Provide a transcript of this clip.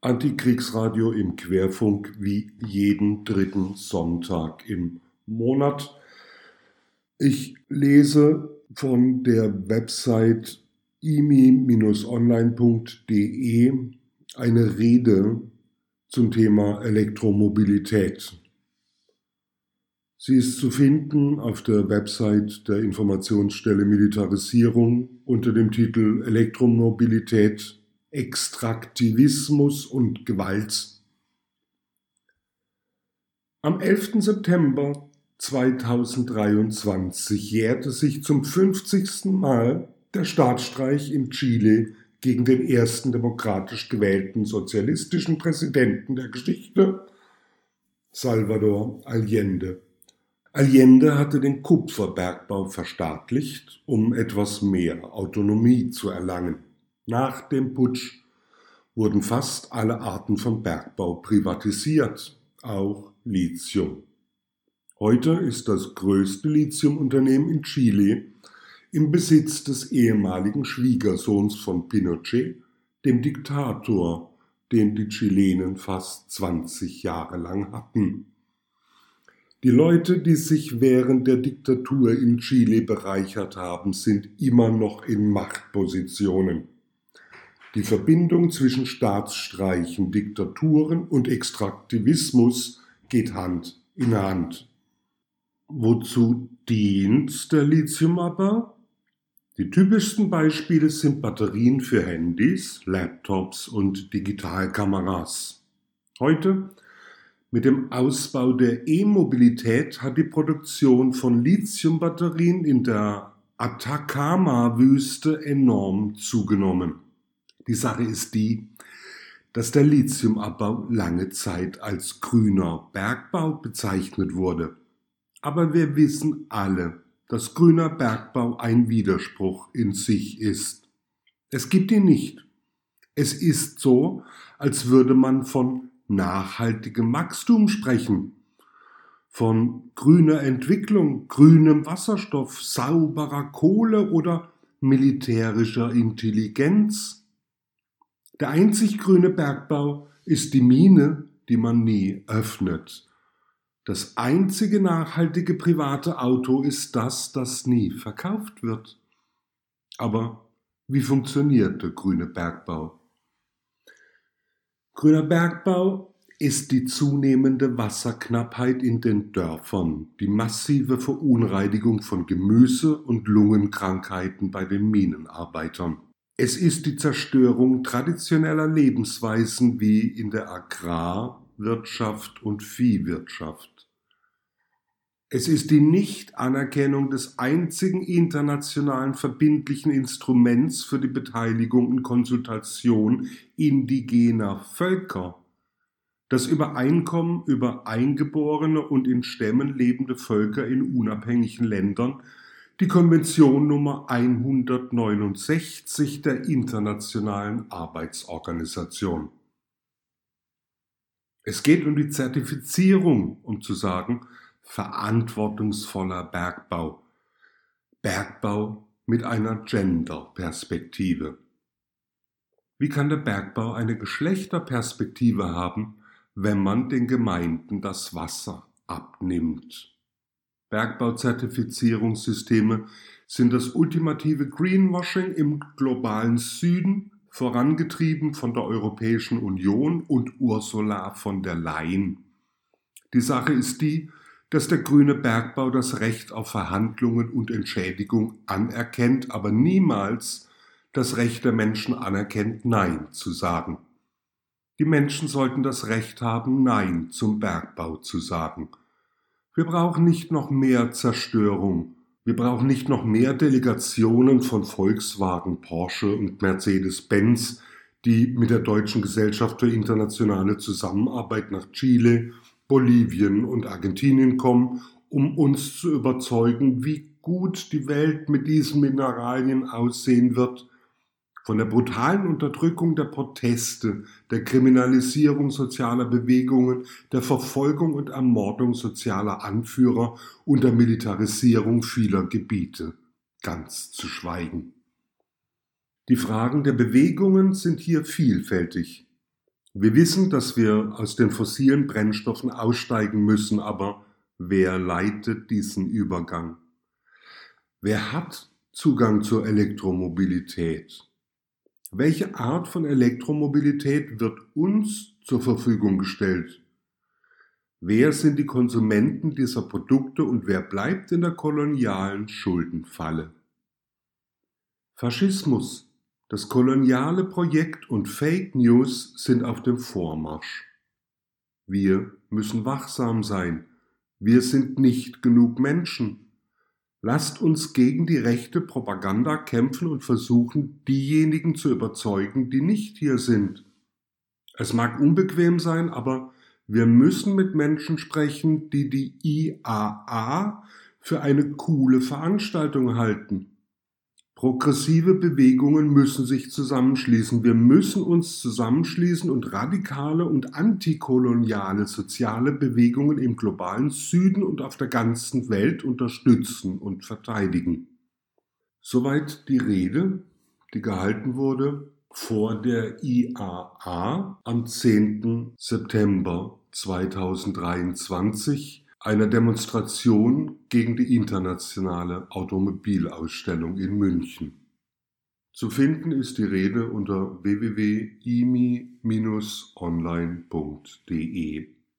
Antikriegsradio im Querfunk wie jeden dritten Sonntag im Monat. Ich lese von der Website imi-online.de eine Rede zum Thema Elektromobilität. Sie ist zu finden auf der Website der Informationsstelle Militarisierung unter dem Titel Elektromobilität Extraktivismus und Gewalt. Am 11. September 2023 jährte sich zum 50. Mal der Staatsstreich in Chile gegen den ersten demokratisch gewählten sozialistischen Präsidenten der Geschichte, Salvador Allende. Allende hatte den Kupferbergbau verstaatlicht, um etwas mehr Autonomie zu erlangen. Nach dem Putsch wurden fast alle Arten von Bergbau privatisiert, auch Lithium. Heute ist das größte Lithiumunternehmen in Chile im Besitz des ehemaligen Schwiegersohns von Pinochet, dem Diktator, den die Chilenen fast 20 Jahre lang hatten. Die Leute, die sich während der Diktatur in Chile bereichert haben, sind immer noch in Machtpositionen. Die Verbindung zwischen Staatsstreichen, Diktaturen und Extraktivismus geht Hand in Hand. Wozu dient der Lithiumabbau? Die typischsten Beispiele sind Batterien für Handys, Laptops und Digitalkameras. Heute, mit dem Ausbau der E-Mobilität, hat die Produktion von Lithiumbatterien in der Atacama-Wüste enorm zugenommen. Die Sache ist die, dass der Lithiumabbau lange Zeit als grüner Bergbau bezeichnet wurde. Aber wir wissen alle, dass grüner Bergbau ein Widerspruch in sich ist. Es gibt ihn nicht. Es ist so, als würde man von nachhaltigem Wachstum sprechen, von grüner Entwicklung, grünem Wasserstoff, sauberer Kohle oder militärischer Intelligenz. Der einzig grüne Bergbau ist die Mine, die man nie öffnet. Das einzige nachhaltige private Auto ist das, das nie verkauft wird. Aber wie funktioniert der grüne Bergbau? Grüner Bergbau ist die zunehmende Wasserknappheit in den Dörfern, die massive Verunreinigung von Gemüse und Lungenkrankheiten bei den Minenarbeitern. Es ist die Zerstörung traditioneller Lebensweisen wie in der Agrarwirtschaft und Viehwirtschaft. Es ist die Nichtanerkennung des einzigen internationalen verbindlichen Instruments für die Beteiligung und Konsultation indigener Völker. Das Übereinkommen über eingeborene und in Stämmen lebende Völker in unabhängigen Ländern die Konvention Nummer 169 der Internationalen Arbeitsorganisation. Es geht um die Zertifizierung, um zu sagen, verantwortungsvoller Bergbau. Bergbau mit einer Gender-Perspektive. Wie kann der Bergbau eine Geschlechterperspektive haben, wenn man den Gemeinden das Wasser abnimmt? Bergbauzertifizierungssysteme sind das ultimative Greenwashing im globalen Süden, vorangetrieben von der Europäischen Union und Ursula von der Leyen. Die Sache ist die, dass der grüne Bergbau das Recht auf Verhandlungen und Entschädigung anerkennt, aber niemals das Recht der Menschen anerkennt, Nein zu sagen. Die Menschen sollten das Recht haben, Nein zum Bergbau zu sagen. Wir brauchen nicht noch mehr Zerstörung. Wir brauchen nicht noch mehr Delegationen von Volkswagen, Porsche und Mercedes-Benz, die mit der Deutschen Gesellschaft für internationale Zusammenarbeit nach Chile, Bolivien und Argentinien kommen, um uns zu überzeugen, wie gut die Welt mit diesen Mineralien aussehen wird von der brutalen Unterdrückung der Proteste, der Kriminalisierung sozialer Bewegungen, der Verfolgung und Ermordung sozialer Anführer und der Militarisierung vieler Gebiete ganz zu schweigen. Die Fragen der Bewegungen sind hier vielfältig. Wir wissen, dass wir aus den fossilen Brennstoffen aussteigen müssen, aber wer leitet diesen Übergang? Wer hat Zugang zur Elektromobilität? Welche Art von Elektromobilität wird uns zur Verfügung gestellt? Wer sind die Konsumenten dieser Produkte und wer bleibt in der kolonialen Schuldenfalle? Faschismus, das koloniale Projekt und Fake News sind auf dem Vormarsch. Wir müssen wachsam sein. Wir sind nicht genug Menschen. Lasst uns gegen die rechte Propaganda kämpfen und versuchen, diejenigen zu überzeugen, die nicht hier sind. Es mag unbequem sein, aber wir müssen mit Menschen sprechen, die die IAA für eine coole Veranstaltung halten. Progressive Bewegungen müssen sich zusammenschließen. Wir müssen uns zusammenschließen und radikale und antikoloniale soziale Bewegungen im globalen Süden und auf der ganzen Welt unterstützen und verteidigen. Soweit die Rede, die gehalten wurde vor der IAA am 10. September 2023 einer Demonstration gegen die internationale Automobilausstellung in München. Zu finden ist die Rede unter www.imi-online.de.